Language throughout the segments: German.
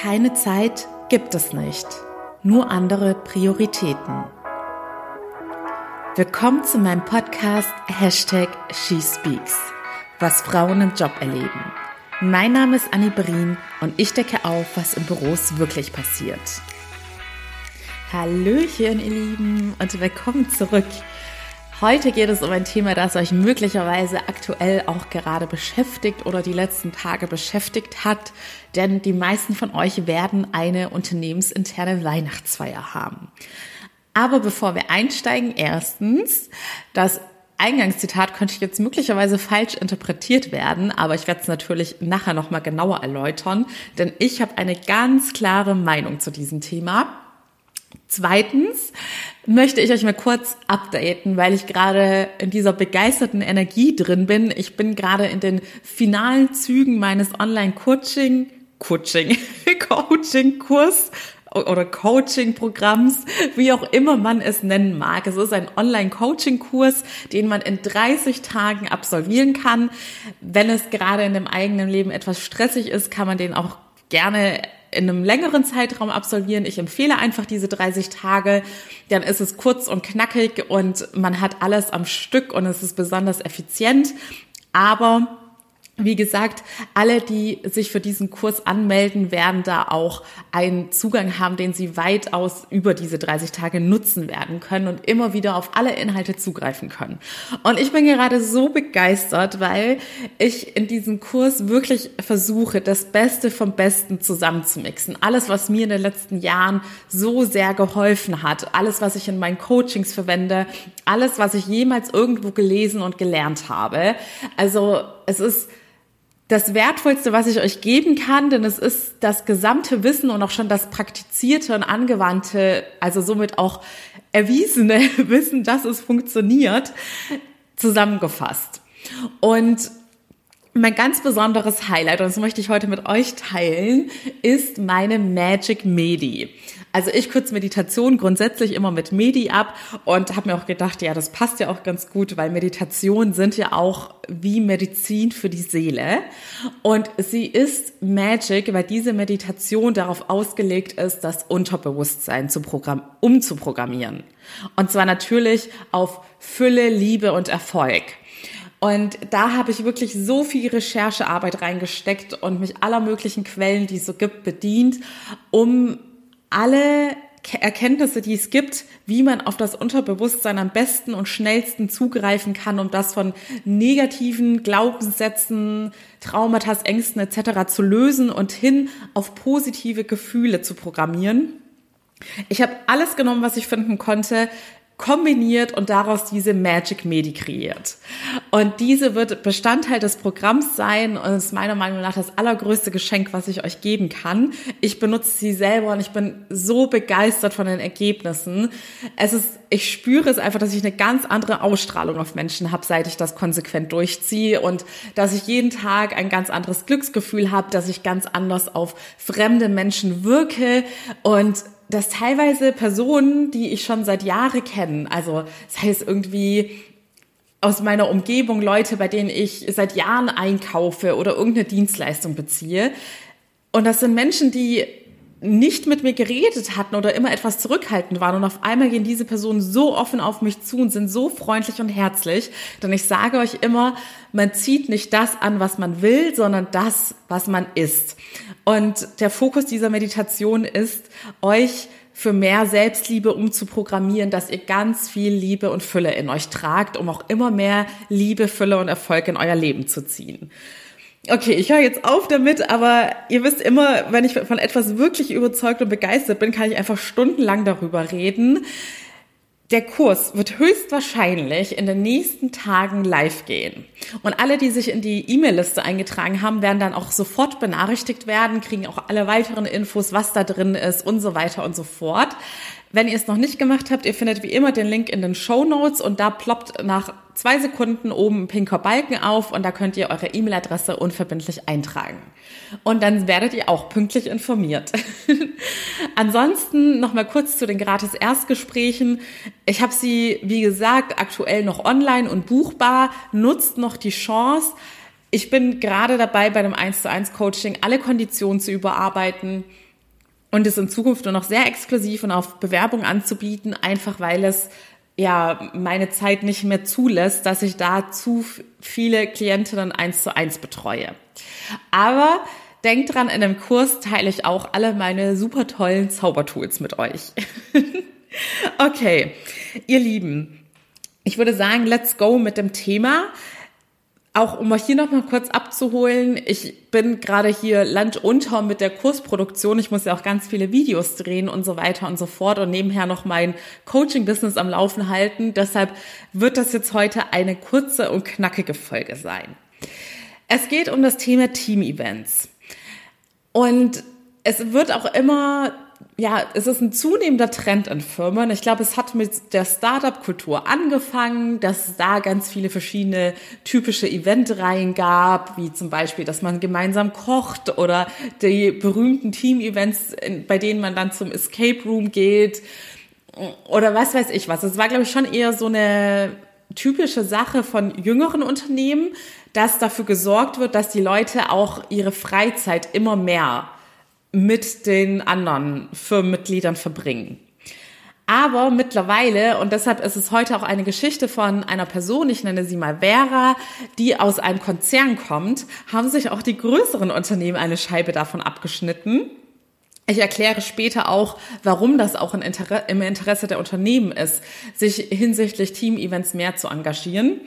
Keine Zeit gibt es nicht, nur andere Prioritäten. Willkommen zu meinem Podcast Hashtag SheSpeaks, was Frauen im Job erleben. Mein Name ist Annie Berin und ich decke auf, was in Büros wirklich passiert. Hallöchen, ihr Lieben, und willkommen zurück. Heute geht es um ein Thema, das euch möglicherweise aktuell auch gerade beschäftigt oder die letzten Tage beschäftigt hat, denn die meisten von euch werden eine unternehmensinterne Weihnachtsfeier haben. Aber bevor wir einsteigen, erstens, das Eingangszitat könnte jetzt möglicherweise falsch interpretiert werden, aber ich werde es natürlich nachher nochmal genauer erläutern, denn ich habe eine ganz klare Meinung zu diesem Thema. Zweitens möchte ich euch mal kurz updaten, weil ich gerade in dieser begeisterten Energie drin bin. Ich bin gerade in den finalen Zügen meines Online-Coaching, Coaching, Coaching-Kurs oder Coaching-Programms, wie auch immer man es nennen mag. Es ist ein Online-Coaching-Kurs, den man in 30 Tagen absolvieren kann. Wenn es gerade in dem eigenen Leben etwas stressig ist, kann man den auch gerne in einem längeren Zeitraum absolvieren. Ich empfehle einfach diese 30 Tage. Dann ist es kurz und knackig und man hat alles am Stück und es ist besonders effizient. Aber wie gesagt, alle, die sich für diesen Kurs anmelden, werden da auch einen Zugang haben, den sie weitaus über diese 30 Tage nutzen werden können und immer wieder auf alle Inhalte zugreifen können. Und ich bin gerade so begeistert, weil ich in diesem Kurs wirklich versuche, das Beste vom Besten zusammenzumixen. Alles, was mir in den letzten Jahren so sehr geholfen hat, alles, was ich in meinen Coachings verwende, alles, was ich jemals irgendwo gelesen und gelernt habe. Also es ist das Wertvollste, was ich euch geben kann, denn es ist das gesamte Wissen und auch schon das praktizierte und angewandte, also somit auch erwiesene Wissen, dass es funktioniert, zusammengefasst. Und mein ganz besonderes Highlight, und das möchte ich heute mit euch teilen, ist meine Magic Medi. Also ich kürze Meditation grundsätzlich immer mit Medi ab und habe mir auch gedacht, ja, das passt ja auch ganz gut, weil Meditationen sind ja auch wie Medizin für die Seele. Und sie ist Magic, weil diese Meditation darauf ausgelegt ist, das Unterbewusstsein zu programm umzuprogrammieren. Und zwar natürlich auf Fülle, Liebe und Erfolg. Und da habe ich wirklich so viel Recherchearbeit reingesteckt und mich aller möglichen Quellen, die es so gibt, bedient, um alle Erkenntnisse, die es gibt, wie man auf das Unterbewusstsein am besten und schnellsten zugreifen kann, um das von negativen Glaubenssätzen, Traumata, Ängsten etc. zu lösen und hin auf positive Gefühle zu programmieren. Ich habe alles genommen, was ich finden konnte, kombiniert und daraus diese Magic Medi kreiert. Und diese wird Bestandteil des Programms sein und ist meiner Meinung nach das allergrößte Geschenk, was ich euch geben kann. Ich benutze sie selber und ich bin so begeistert von den Ergebnissen. Es ist, ich spüre es einfach, dass ich eine ganz andere Ausstrahlung auf Menschen habe, seit ich das konsequent durchziehe und dass ich jeden Tag ein ganz anderes Glücksgefühl habe, dass ich ganz anders auf fremde Menschen wirke und dass teilweise Personen, die ich schon seit Jahren kenne, also das heißt irgendwie aus meiner Umgebung Leute, bei denen ich seit Jahren einkaufe oder irgendeine Dienstleistung beziehe. Und das sind Menschen, die nicht mit mir geredet hatten oder immer etwas zurückhaltend waren. Und auf einmal gehen diese Personen so offen auf mich zu und sind so freundlich und herzlich. Denn ich sage euch immer, man zieht nicht das an, was man will, sondern das, was man ist. Und der Fokus dieser Meditation ist, euch für mehr Selbstliebe umzuprogrammieren, dass ihr ganz viel Liebe und Fülle in euch tragt, um auch immer mehr Liebe, Fülle und Erfolg in euer Leben zu ziehen. Okay, ich höre jetzt auf damit, aber ihr wisst immer, wenn ich von etwas wirklich überzeugt und begeistert bin, kann ich einfach stundenlang darüber reden. Der Kurs wird höchstwahrscheinlich in den nächsten Tagen live gehen. Und alle, die sich in die E-Mail-Liste eingetragen haben, werden dann auch sofort benachrichtigt werden, kriegen auch alle weiteren Infos, was da drin ist und so weiter und so fort. Wenn ihr es noch nicht gemacht habt, ihr findet wie immer den Link in den Show Notes und da ploppt nach zwei Sekunden oben ein pinker Balken auf und da könnt ihr eure E-Mail-Adresse unverbindlich eintragen. Und dann werdet ihr auch pünktlich informiert. Ansonsten noch mal kurz zu den gratis Erstgesprächen. Ich habe sie, wie gesagt, aktuell noch online und buchbar. Nutzt noch die Chance. Ich bin gerade dabei, bei dem 1 zu 1 Coaching alle Konditionen zu überarbeiten und es in Zukunft nur noch sehr exklusiv und auf Bewerbung anzubieten, einfach weil es ja meine Zeit nicht mehr zulässt, dass ich da zu viele Klientinnen eins zu eins betreue. Aber denkt dran, in dem Kurs teile ich auch alle meine super tollen Zaubertools mit euch. okay, ihr Lieben, ich würde sagen, let's go mit dem Thema auch um euch hier nochmal kurz abzuholen, ich bin gerade hier landunter mit der Kursproduktion. Ich muss ja auch ganz viele Videos drehen und so weiter und so fort und nebenher noch mein Coaching-Business am Laufen halten. Deshalb wird das jetzt heute eine kurze und knackige Folge sein. Es geht um das Thema Team-Events. Und es wird auch immer ja, es ist ein zunehmender Trend in Firmen. Ich glaube, es hat mit der Startup-Kultur angefangen, dass es da ganz viele verschiedene typische Eventreihen gab, wie zum Beispiel, dass man gemeinsam kocht oder die berühmten Team-Events, bei denen man dann zum Escape Room geht oder was weiß ich was. Es war, glaube ich, schon eher so eine typische Sache von jüngeren Unternehmen, dass dafür gesorgt wird, dass die Leute auch ihre Freizeit immer mehr mit den anderen Firmenmitgliedern verbringen. Aber mittlerweile, und deshalb ist es heute auch eine Geschichte von einer Person, ich nenne sie mal Vera, die aus einem Konzern kommt, haben sich auch die größeren Unternehmen eine Scheibe davon abgeschnitten. Ich erkläre später auch, warum das auch im Interesse der Unternehmen ist, sich hinsichtlich Team-Events mehr zu engagieren.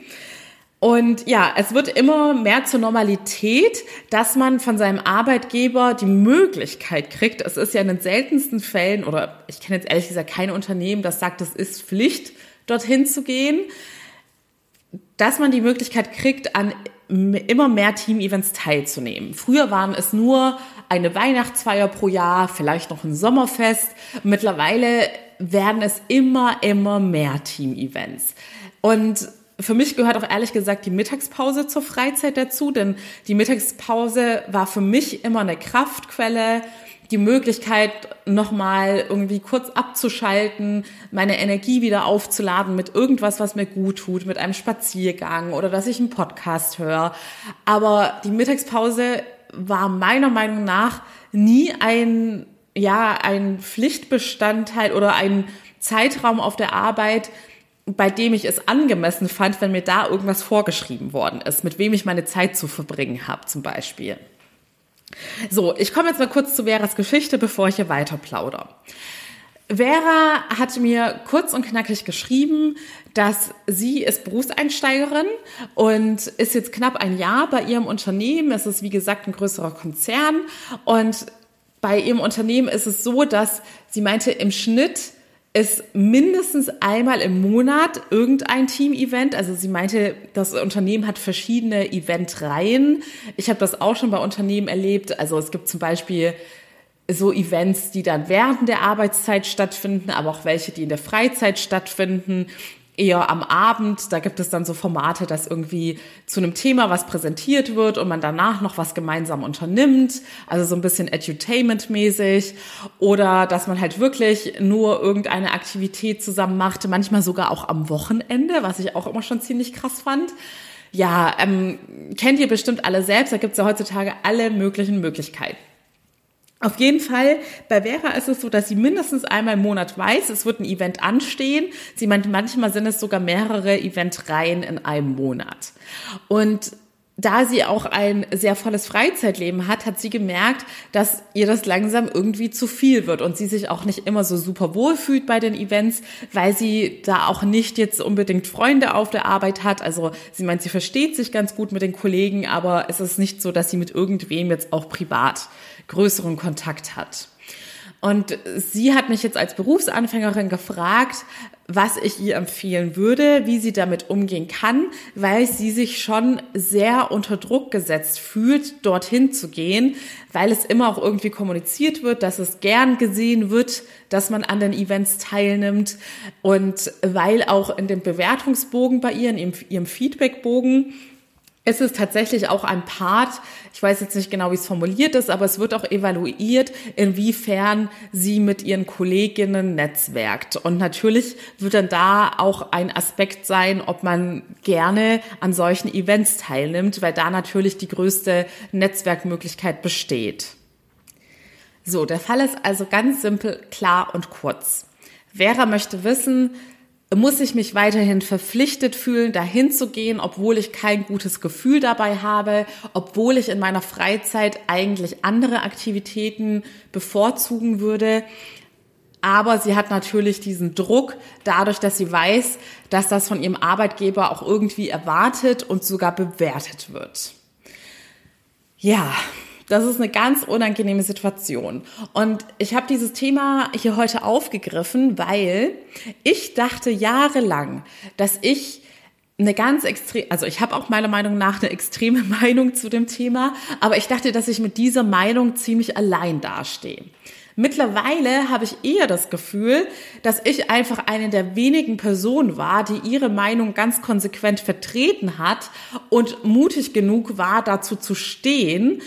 Und ja, es wird immer mehr zur Normalität, dass man von seinem Arbeitgeber die Möglichkeit kriegt. Es ist ja in den seltensten Fällen, oder ich kenne jetzt ehrlich gesagt kein Unternehmen, das sagt, es ist Pflicht, dorthin zu gehen, dass man die Möglichkeit kriegt, an immer mehr Team-Events teilzunehmen. Früher waren es nur eine Weihnachtsfeier pro Jahr, vielleicht noch ein Sommerfest. Mittlerweile werden es immer, immer mehr Team-Events. Und für mich gehört auch ehrlich gesagt die Mittagspause zur Freizeit dazu, denn die Mittagspause war für mich immer eine Kraftquelle, die Möglichkeit, nochmal irgendwie kurz abzuschalten, meine Energie wieder aufzuladen mit irgendwas, was mir gut tut, mit einem Spaziergang oder dass ich einen Podcast höre. Aber die Mittagspause war meiner Meinung nach nie ein, ja, ein Pflichtbestandteil oder ein Zeitraum auf der Arbeit, bei dem ich es angemessen fand, wenn mir da irgendwas vorgeschrieben worden ist, mit wem ich meine Zeit zu verbringen habe zum Beispiel. So, ich komme jetzt mal kurz zu Veras Geschichte, bevor ich hier weiter plaudere. Vera hat mir kurz und knackig geschrieben, dass sie ist Berufseinsteigerin und ist jetzt knapp ein Jahr bei ihrem Unternehmen. Es ist wie gesagt ein größerer Konzern und bei ihrem Unternehmen ist es so, dass sie meinte, im Schnitt ist mindestens einmal im Monat irgendein Team-Event. Also sie meinte, das Unternehmen hat verschiedene Eventreihen. Ich habe das auch schon bei Unternehmen erlebt. Also es gibt zum Beispiel so Events, die dann während der Arbeitszeit stattfinden, aber auch welche, die in der Freizeit stattfinden eher am Abend. Da gibt es dann so Formate, dass irgendwie zu einem Thema was präsentiert wird und man danach noch was gemeinsam unternimmt. Also so ein bisschen Edutainment-mäßig. Oder dass man halt wirklich nur irgendeine Aktivität zusammen macht. Manchmal sogar auch am Wochenende, was ich auch immer schon ziemlich krass fand. Ja, ähm, kennt ihr bestimmt alle selbst. Da gibt's ja heutzutage alle möglichen Möglichkeiten. Auf jeden Fall, bei Vera ist es so, dass sie mindestens einmal im Monat weiß, es wird ein Event anstehen. Sie meint, manchmal sind es sogar mehrere Eventreihen in einem Monat. Und da sie auch ein sehr volles Freizeitleben hat, hat sie gemerkt, dass ihr das langsam irgendwie zu viel wird und sie sich auch nicht immer so super wohl fühlt bei den Events, weil sie da auch nicht jetzt unbedingt Freunde auf der Arbeit hat. Also sie meint, sie versteht sich ganz gut mit den Kollegen, aber es ist nicht so, dass sie mit irgendwem jetzt auch privat größeren Kontakt hat. Und sie hat mich jetzt als Berufsanfängerin gefragt, was ich ihr empfehlen würde, wie sie damit umgehen kann, weil sie sich schon sehr unter Druck gesetzt fühlt, dorthin zu gehen, weil es immer auch irgendwie kommuniziert wird, dass es gern gesehen wird, dass man an den Events teilnimmt und weil auch in dem Bewertungsbogen bei ihr, in ihrem Feedbackbogen, es ist tatsächlich auch ein Part, ich weiß jetzt nicht genau, wie es formuliert ist, aber es wird auch evaluiert, inwiefern sie mit ihren Kolleginnen netzwerkt. Und natürlich wird dann da auch ein Aspekt sein, ob man gerne an solchen Events teilnimmt, weil da natürlich die größte Netzwerkmöglichkeit besteht. So, der Fall ist also ganz simpel, klar und kurz. Vera möchte wissen, muss ich mich weiterhin verpflichtet fühlen, dahin zu gehen, obwohl ich kein gutes Gefühl dabei habe, obwohl ich in meiner Freizeit eigentlich andere Aktivitäten bevorzugen würde. Aber sie hat natürlich diesen Druck, dadurch, dass sie weiß, dass das von ihrem Arbeitgeber auch irgendwie erwartet und sogar bewertet wird. Ja, das ist eine ganz unangenehme Situation. Und ich habe dieses Thema hier heute aufgegriffen, weil ich dachte jahrelang, dass ich eine ganz extrem, also ich habe auch meiner Meinung nach eine extreme Meinung zu dem Thema, aber ich dachte, dass ich mit dieser Meinung ziemlich allein dastehe. Mittlerweile habe ich eher das Gefühl, dass ich einfach eine der wenigen Personen war, die ihre Meinung ganz konsequent vertreten hat und mutig genug war, dazu zu stehen,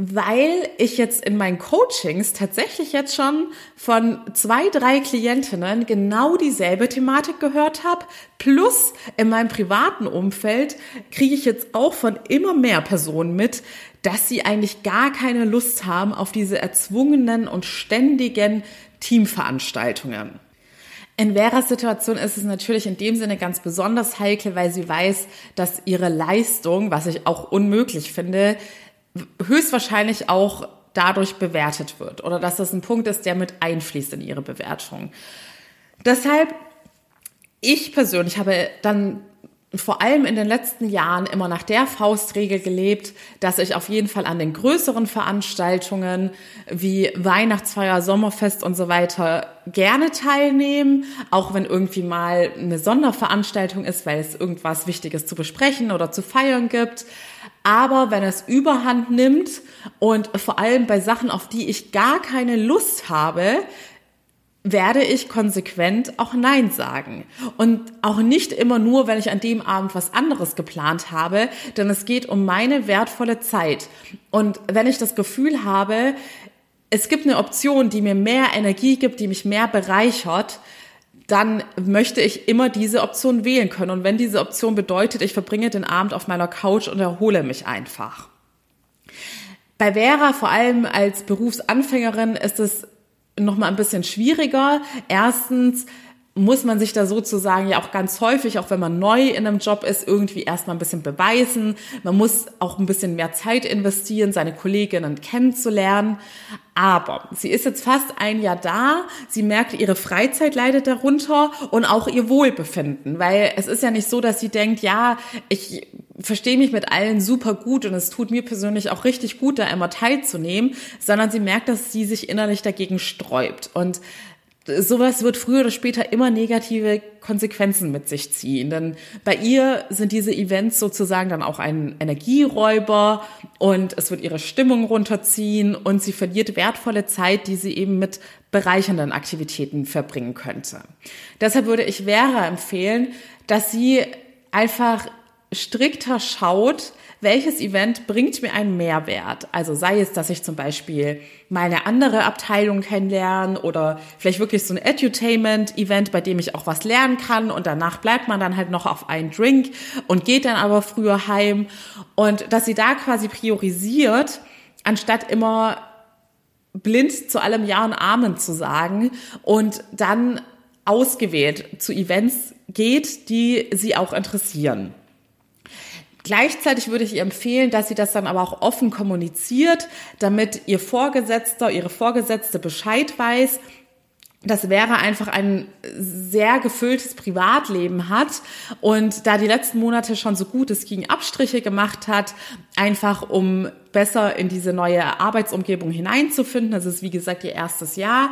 weil ich jetzt in meinen Coachings tatsächlich jetzt schon von zwei, drei Klientinnen genau dieselbe Thematik gehört habe. Plus in meinem privaten Umfeld kriege ich jetzt auch von immer mehr Personen mit, dass sie eigentlich gar keine Lust haben auf diese erzwungenen und ständigen Teamveranstaltungen. In Veras Situation ist es natürlich in dem Sinne ganz besonders heikel, weil sie weiß, dass ihre Leistung, was ich auch unmöglich finde, höchstwahrscheinlich auch dadurch bewertet wird oder dass das ein Punkt ist, der mit einfließt in ihre Bewertung. Deshalb, ich persönlich habe dann vor allem in den letzten Jahren immer nach der Faustregel gelebt, dass ich auf jeden Fall an den größeren Veranstaltungen wie Weihnachtsfeier, Sommerfest und so weiter gerne teilnehme, auch wenn irgendwie mal eine Sonderveranstaltung ist, weil es irgendwas Wichtiges zu besprechen oder zu feiern gibt. Aber wenn es überhand nimmt und vor allem bei Sachen, auf die ich gar keine Lust habe, werde ich konsequent auch Nein sagen. Und auch nicht immer nur, wenn ich an dem Abend was anderes geplant habe, denn es geht um meine wertvolle Zeit. Und wenn ich das Gefühl habe, es gibt eine Option, die mir mehr Energie gibt, die mich mehr bereichert, dann möchte ich immer diese Option wählen können. Und wenn diese Option bedeutet, ich verbringe den Abend auf meiner Couch und erhole mich einfach. Bei Vera, vor allem als Berufsanfängerin, ist es noch mal ein bisschen schwieriger. Erstens muss man sich da sozusagen ja auch ganz häufig, auch wenn man neu in einem Job ist, irgendwie erstmal ein bisschen beweisen. Man muss auch ein bisschen mehr Zeit investieren, seine Kolleginnen kennenzulernen. Aber sie ist jetzt fast ein Jahr da. Sie merkt, ihre Freizeit leidet darunter und auch ihr Wohlbefinden, weil es ist ja nicht so, dass sie denkt, ja, ich verstehe mich mit allen super gut und es tut mir persönlich auch richtig gut, da immer teilzunehmen, sondern sie merkt, dass sie sich innerlich dagegen sträubt. Und sowas wird früher oder später immer negative Konsequenzen mit sich ziehen. Denn bei ihr sind diese Events sozusagen dann auch ein Energieräuber und es wird ihre Stimmung runterziehen und sie verliert wertvolle Zeit, die sie eben mit bereichernden Aktivitäten verbringen könnte. Deshalb würde ich Vera empfehlen, dass sie einfach strikter schaut, welches Event bringt mir einen Mehrwert. Also sei es, dass ich zum Beispiel mal eine andere Abteilung kennenlerne oder vielleicht wirklich so ein Edutainment-Event, bei dem ich auch was lernen kann und danach bleibt man dann halt noch auf einen Drink und geht dann aber früher heim und dass sie da quasi priorisiert, anstatt immer blind zu allem Ja und Amen zu sagen und dann ausgewählt zu Events geht, die sie auch interessieren. Gleichzeitig würde ich ihr empfehlen, dass sie das dann aber auch offen kommuniziert, damit ihr Vorgesetzter, ihre Vorgesetzte Bescheid weiß, dass Vera einfach ein sehr gefülltes Privatleben hat. Und da die letzten Monate schon so gut es ging Abstriche gemacht hat, einfach um besser in diese neue Arbeitsumgebung hineinzufinden. Das ist wie gesagt ihr erstes Jahr,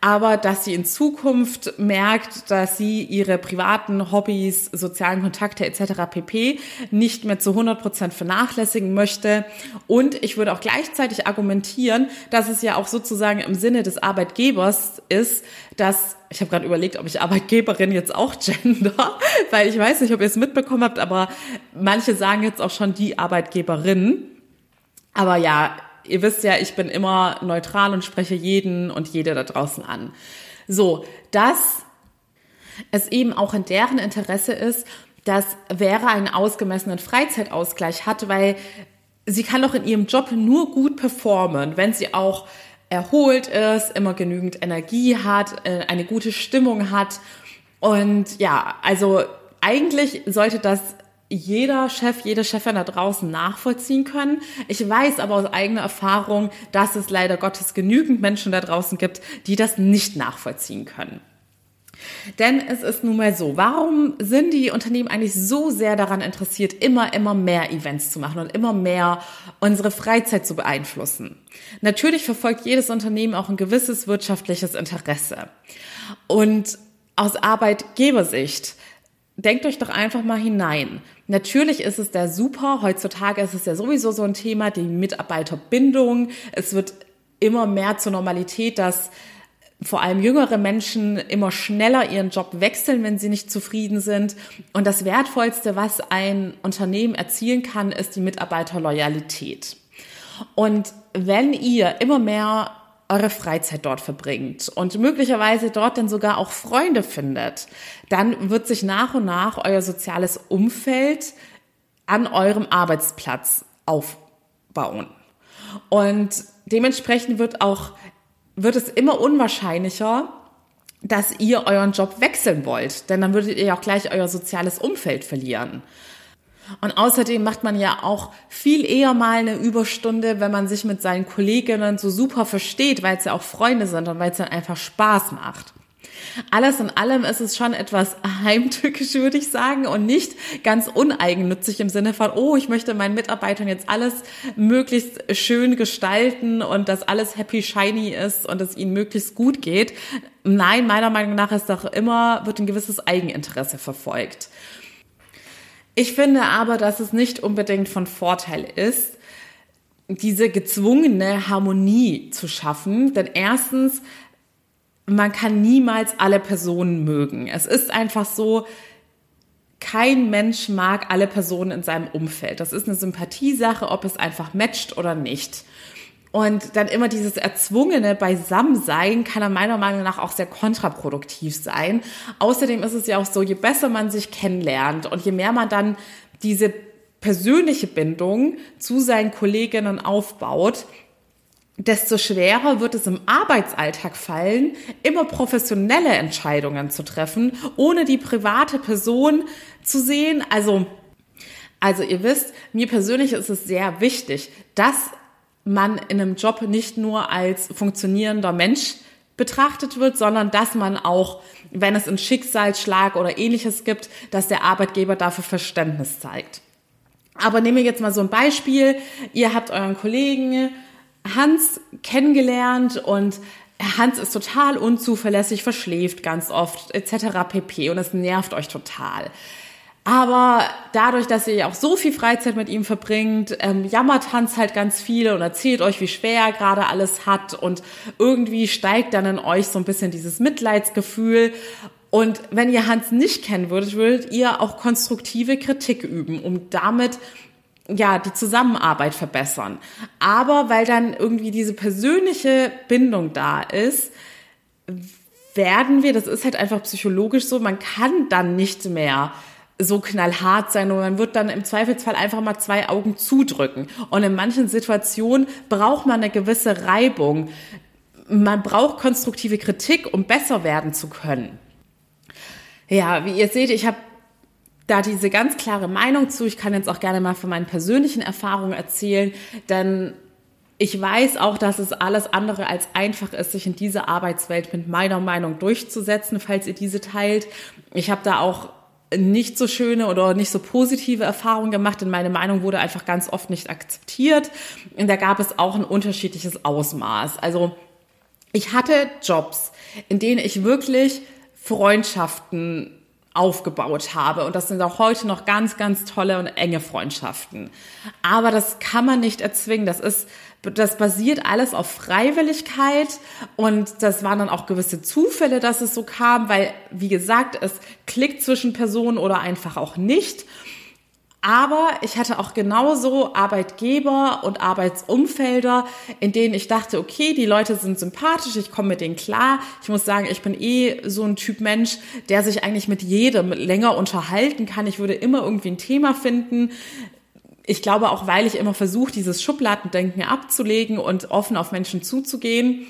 aber dass sie in Zukunft merkt, dass sie ihre privaten Hobbys, sozialen Kontakte etc. pp. nicht mehr zu 100 Prozent vernachlässigen möchte. Und ich würde auch gleichzeitig argumentieren, dass es ja auch sozusagen im Sinne des Arbeitgebers ist, dass ich habe gerade überlegt, ob ich Arbeitgeberin jetzt auch gender, weil ich weiß nicht, ob ihr es mitbekommen habt, aber manche sagen jetzt auch schon die Arbeitgeberin. Aber ja, ihr wisst ja, ich bin immer neutral und spreche jeden und jede da draußen an. So, dass es eben auch in deren Interesse ist, dass Vera einen ausgemessenen Freizeitausgleich hat, weil sie kann doch in ihrem Job nur gut performen, wenn sie auch erholt ist, immer genügend Energie hat, äh, eine gute Stimmung hat. Und ja, also eigentlich sollte das jeder Chef, jede Chefin da draußen nachvollziehen können. Ich weiß aber aus eigener Erfahrung, dass es leider Gottes genügend Menschen da draußen gibt, die das nicht nachvollziehen können. Denn es ist nun mal so, warum sind die Unternehmen eigentlich so sehr daran interessiert, immer, immer mehr Events zu machen und immer mehr unsere Freizeit zu beeinflussen? Natürlich verfolgt jedes Unternehmen auch ein gewisses wirtschaftliches Interesse. Und aus Arbeitgebersicht, denkt euch doch einfach mal hinein. Natürlich ist es da super. Heutzutage ist es ja sowieso so ein Thema, die Mitarbeiterbindung. Es wird immer mehr zur Normalität, dass vor allem jüngere Menschen immer schneller ihren Job wechseln, wenn sie nicht zufrieden sind. Und das Wertvollste, was ein Unternehmen erzielen kann, ist die Mitarbeiterloyalität. Und wenn ihr immer mehr eure Freizeit dort verbringt und möglicherweise dort dann sogar auch Freunde findet, dann wird sich nach und nach euer soziales Umfeld an eurem Arbeitsplatz aufbauen. Und dementsprechend wird auch wird es immer unwahrscheinlicher, dass ihr euren Job wechseln wollt, denn dann würdet ihr auch gleich euer soziales Umfeld verlieren. Und außerdem macht man ja auch viel eher mal eine Überstunde, wenn man sich mit seinen Kolleginnen so super versteht, weil es ja auch Freunde sind und weil es dann einfach Spaß macht. Alles in allem ist es schon etwas heimtückisch, würde ich sagen, und nicht ganz uneigennützig im Sinne von, oh, ich möchte meinen Mitarbeitern jetzt alles möglichst schön gestalten und dass alles happy shiny ist und es ihnen möglichst gut geht. Nein, meiner Meinung nach ist doch immer, wird ein gewisses Eigeninteresse verfolgt. Ich finde aber, dass es nicht unbedingt von Vorteil ist, diese gezwungene Harmonie zu schaffen. Denn erstens man kann niemals alle Personen mögen. Es ist einfach so, kein Mensch mag alle Personen in seinem Umfeld. Das ist eine Sympathiesache, ob es einfach matcht oder nicht. Und dann immer dieses erzwungene Beisammensein kann er meiner Meinung nach auch sehr kontraproduktiv sein. Außerdem ist es ja auch so, je besser man sich kennenlernt und je mehr man dann diese persönliche Bindung zu seinen Kolleginnen aufbaut, desto schwerer wird es im Arbeitsalltag fallen, immer professionelle Entscheidungen zu treffen, ohne die private Person zu sehen. Also, also ihr wisst, mir persönlich ist es sehr wichtig, dass man in einem Job nicht nur als funktionierender Mensch betrachtet wird, sondern dass man auch, wenn es einen Schicksalsschlag oder ähnliches gibt, dass der Arbeitgeber dafür Verständnis zeigt. Aber nehmen wir jetzt mal so ein Beispiel. Ihr habt euren Kollegen, Hans kennengelernt und Hans ist total unzuverlässig, verschläft ganz oft etc. pp. Und es nervt euch total. Aber dadurch, dass ihr auch so viel Freizeit mit ihm verbringt, ähm, jammert Hans halt ganz viel und erzählt euch, wie schwer er gerade alles hat. Und irgendwie steigt dann in euch so ein bisschen dieses Mitleidsgefühl. Und wenn ihr Hans nicht kennen würdet, würdet ihr auch konstruktive Kritik üben, um damit ja, die Zusammenarbeit verbessern. Aber weil dann irgendwie diese persönliche Bindung da ist, werden wir, das ist halt einfach psychologisch so, man kann dann nicht mehr so knallhart sein und man wird dann im Zweifelsfall einfach mal zwei Augen zudrücken. Und in manchen Situationen braucht man eine gewisse Reibung. Man braucht konstruktive Kritik, um besser werden zu können. Ja, wie ihr seht, ich habe da diese ganz klare Meinung zu. Ich kann jetzt auch gerne mal von meinen persönlichen Erfahrungen erzählen, denn ich weiß auch, dass es alles andere als einfach ist, sich in dieser Arbeitswelt mit meiner Meinung durchzusetzen, falls ihr diese teilt. Ich habe da auch nicht so schöne oder nicht so positive Erfahrungen gemacht, denn meine Meinung wurde einfach ganz oft nicht akzeptiert. Und da gab es auch ein unterschiedliches Ausmaß. Also ich hatte Jobs, in denen ich wirklich Freundschaften aufgebaut habe. Und das sind auch heute noch ganz, ganz tolle und enge Freundschaften. Aber das kann man nicht erzwingen. Das ist, das basiert alles auf Freiwilligkeit und das waren dann auch gewisse Zufälle, dass es so kam, weil, wie gesagt, es klickt zwischen Personen oder einfach auch nicht. Aber ich hatte auch genauso Arbeitgeber und Arbeitsumfelder, in denen ich dachte, okay, die Leute sind sympathisch, ich komme mit denen klar. Ich muss sagen, ich bin eh so ein Typ Mensch, der sich eigentlich mit jedem länger unterhalten kann. Ich würde immer irgendwie ein Thema finden. Ich glaube auch, weil ich immer versuche, dieses Schubladendenken abzulegen und offen auf Menschen zuzugehen.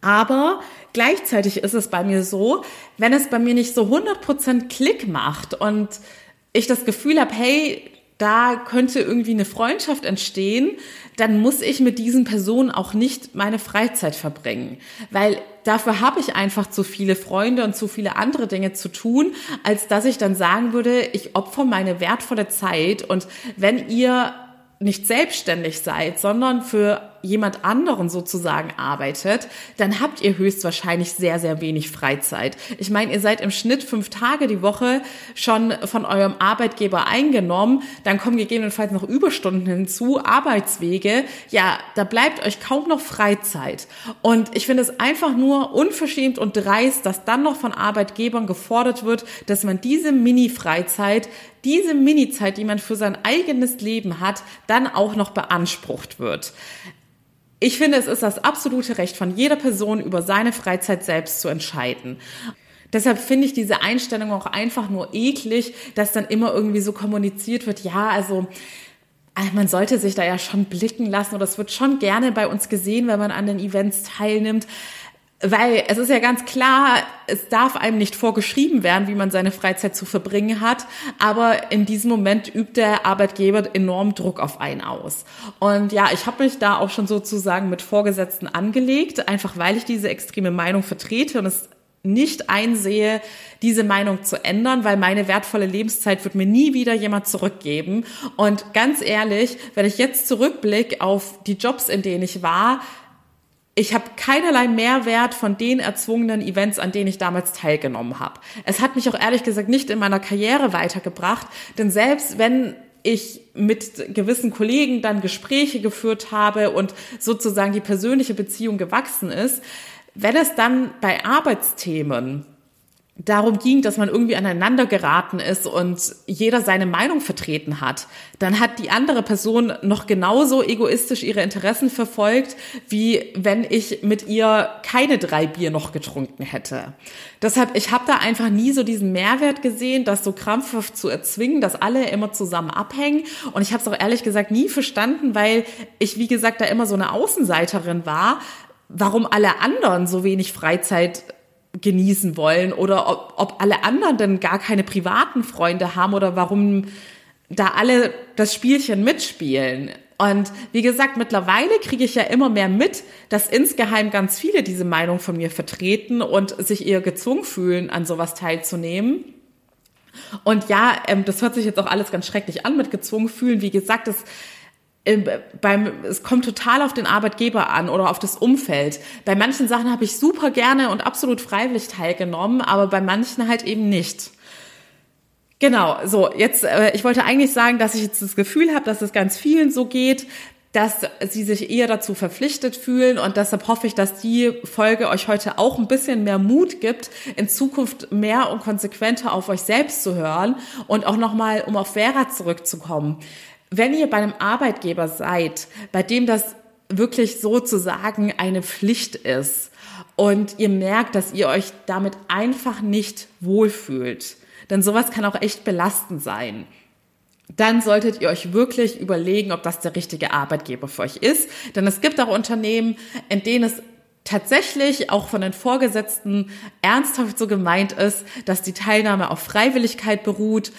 Aber gleichzeitig ist es bei mir so, wenn es bei mir nicht so 100% Klick macht und ich das Gefühl habe, hey, da könnte irgendwie eine Freundschaft entstehen, dann muss ich mit diesen Personen auch nicht meine Freizeit verbringen, weil dafür habe ich einfach zu viele Freunde und zu viele andere Dinge zu tun, als dass ich dann sagen würde, ich opfer meine wertvolle Zeit. Und wenn ihr nicht selbstständig seid, sondern für jemand anderen sozusagen arbeitet, dann habt ihr höchstwahrscheinlich sehr, sehr wenig Freizeit. Ich meine, ihr seid im Schnitt fünf Tage die Woche schon von eurem Arbeitgeber eingenommen, dann kommen gegebenenfalls noch Überstunden hinzu, Arbeitswege. Ja, da bleibt euch kaum noch Freizeit. Und ich finde es einfach nur unverschämt und dreist, dass dann noch von Arbeitgebern gefordert wird, dass man diese Mini-Freizeit diese Mini-Zeit, die man für sein eigenes Leben hat, dann auch noch beansprucht wird. Ich finde, es ist das absolute Recht von jeder Person, über seine Freizeit selbst zu entscheiden. Deshalb finde ich diese Einstellung auch einfach nur eklig, dass dann immer irgendwie so kommuniziert wird, ja, also äh, man sollte sich da ja schon blicken lassen oder es wird schon gerne bei uns gesehen, wenn man an den Events teilnimmt. Weil es ist ja ganz klar, es darf einem nicht vorgeschrieben werden, wie man seine Freizeit zu verbringen hat, aber in diesem Moment übt der Arbeitgeber enorm Druck auf einen aus. Und ja, ich habe mich da auch schon sozusagen mit Vorgesetzten angelegt, einfach weil ich diese extreme Meinung vertrete und es nicht einsehe, diese Meinung zu ändern, weil meine wertvolle Lebenszeit wird mir nie wieder jemand zurückgeben. Und ganz ehrlich, wenn ich jetzt zurückblicke auf die Jobs, in denen ich war, ich habe keinerlei Mehrwert von den erzwungenen Events, an denen ich damals teilgenommen habe. Es hat mich auch ehrlich gesagt nicht in meiner Karriere weitergebracht, denn selbst wenn ich mit gewissen Kollegen dann Gespräche geführt habe und sozusagen die persönliche Beziehung gewachsen ist, wenn es dann bei Arbeitsthemen darum ging, dass man irgendwie aneinander geraten ist und jeder seine Meinung vertreten hat, dann hat die andere Person noch genauso egoistisch ihre Interessen verfolgt, wie wenn ich mit ihr keine drei Bier noch getrunken hätte. Deshalb, ich habe da einfach nie so diesen Mehrwert gesehen, das so krampfhaft zu erzwingen, dass alle immer zusammen abhängen. Und ich habe es auch ehrlich gesagt nie verstanden, weil ich, wie gesagt, da immer so eine Außenseiterin war, warum alle anderen so wenig Freizeit genießen wollen oder ob, ob alle anderen denn gar keine privaten Freunde haben oder warum da alle das Spielchen mitspielen. Und wie gesagt, mittlerweile kriege ich ja immer mehr mit, dass insgeheim ganz viele diese Meinung von mir vertreten und sich eher gezwungen fühlen, an sowas teilzunehmen. Und ja, ähm, das hört sich jetzt auch alles ganz schrecklich an mit gezwungen fühlen. Wie gesagt, das beim, es kommt total auf den Arbeitgeber an oder auf das Umfeld. Bei manchen Sachen habe ich super gerne und absolut freiwillig teilgenommen, aber bei manchen halt eben nicht. Genau, so, jetzt, äh, ich wollte eigentlich sagen, dass ich jetzt das Gefühl habe, dass es ganz vielen so geht, dass sie sich eher dazu verpflichtet fühlen und deshalb hoffe ich, dass die Folge euch heute auch ein bisschen mehr Mut gibt, in Zukunft mehr und konsequenter auf euch selbst zu hören und auch nochmal, um auf Vera zurückzukommen wenn ihr bei einem Arbeitgeber seid, bei dem das wirklich sozusagen eine Pflicht ist und ihr merkt, dass ihr euch damit einfach nicht wohlfühlt, denn sowas kann auch echt belastend sein dann solltet ihr euch wirklich überlegen, ob das der richtige Arbeitgeber für euch ist. Denn es gibt auch Unternehmen, in denen es tatsächlich auch von den Vorgesetzten ernsthaft so gemeint ist, dass die Teilnahme auf Freiwilligkeit beruht,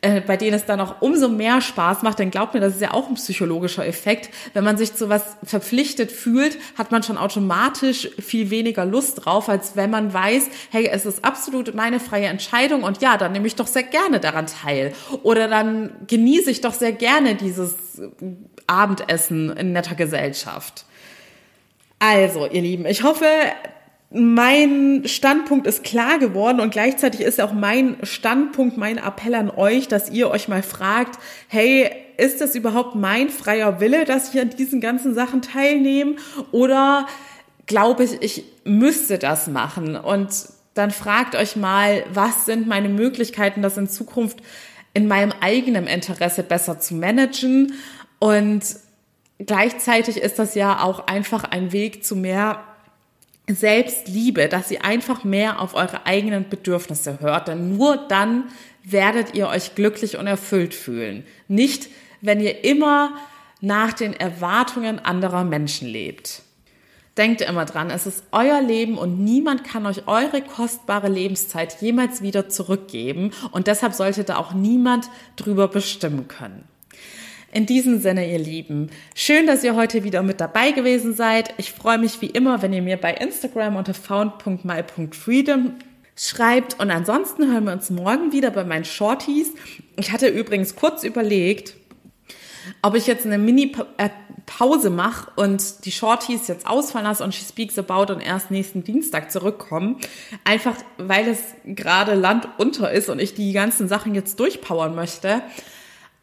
äh, bei denen es dann auch umso mehr Spaß macht, denn glaubt mir, das ist ja auch ein psychologischer Effekt. Wenn man sich zu was verpflichtet fühlt, hat man schon automatisch viel weniger Lust drauf, als wenn man weiß, hey, es ist absolut meine freie Entscheidung und ja, dann nehme ich doch sehr gerne daran teil. Oder dann genieße ich doch sehr gerne dieses Abendessen in netter Gesellschaft. Also, ihr Lieben, ich hoffe, mein Standpunkt ist klar geworden und gleichzeitig ist auch mein Standpunkt, mein Appell an euch, dass ihr euch mal fragt, hey, ist das überhaupt mein freier Wille, dass ich an diesen ganzen Sachen teilnehme oder glaube ich, ich müsste das machen? Und dann fragt euch mal, was sind meine Möglichkeiten, das in Zukunft in meinem eigenen Interesse besser zu managen? Und gleichzeitig ist das ja auch einfach ein Weg zu mehr Selbstliebe, dass ihr einfach mehr auf eure eigenen Bedürfnisse hört, denn nur dann werdet ihr euch glücklich und erfüllt fühlen. Nicht, wenn ihr immer nach den Erwartungen anderer Menschen lebt. Denkt immer dran, es ist euer Leben und niemand kann euch eure kostbare Lebenszeit jemals wieder zurückgeben und deshalb sollte da auch niemand drüber bestimmen können. In diesem Sinne, ihr Lieben, schön, dass ihr heute wieder mit dabei gewesen seid. Ich freue mich wie immer, wenn ihr mir bei Instagram unter found.my.freedom schreibt. Und ansonsten hören wir uns morgen wieder bei meinen Shorties. Ich hatte übrigens kurz überlegt, ob ich jetzt eine Mini-Pause mache und die Shorties jetzt ausfallen lasse und She Speaks About und erst nächsten Dienstag zurückkommen. Einfach, weil es gerade Land unter ist und ich die ganzen Sachen jetzt durchpowern möchte.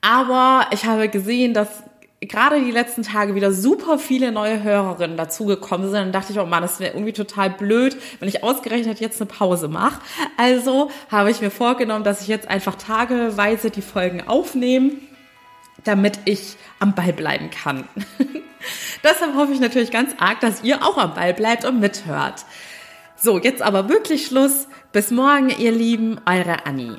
Aber ich habe gesehen, dass gerade die letzten Tage wieder super viele neue Hörerinnen dazugekommen sind. Dann dachte ich, oh Mann, das wäre irgendwie total blöd, wenn ich ausgerechnet jetzt eine Pause mache. Also habe ich mir vorgenommen, dass ich jetzt einfach tageweise die Folgen aufnehme, damit ich am Ball bleiben kann. Deshalb hoffe ich natürlich ganz arg, dass ihr auch am Ball bleibt und mithört. So, jetzt aber wirklich Schluss. Bis morgen, ihr Lieben, eure Annie.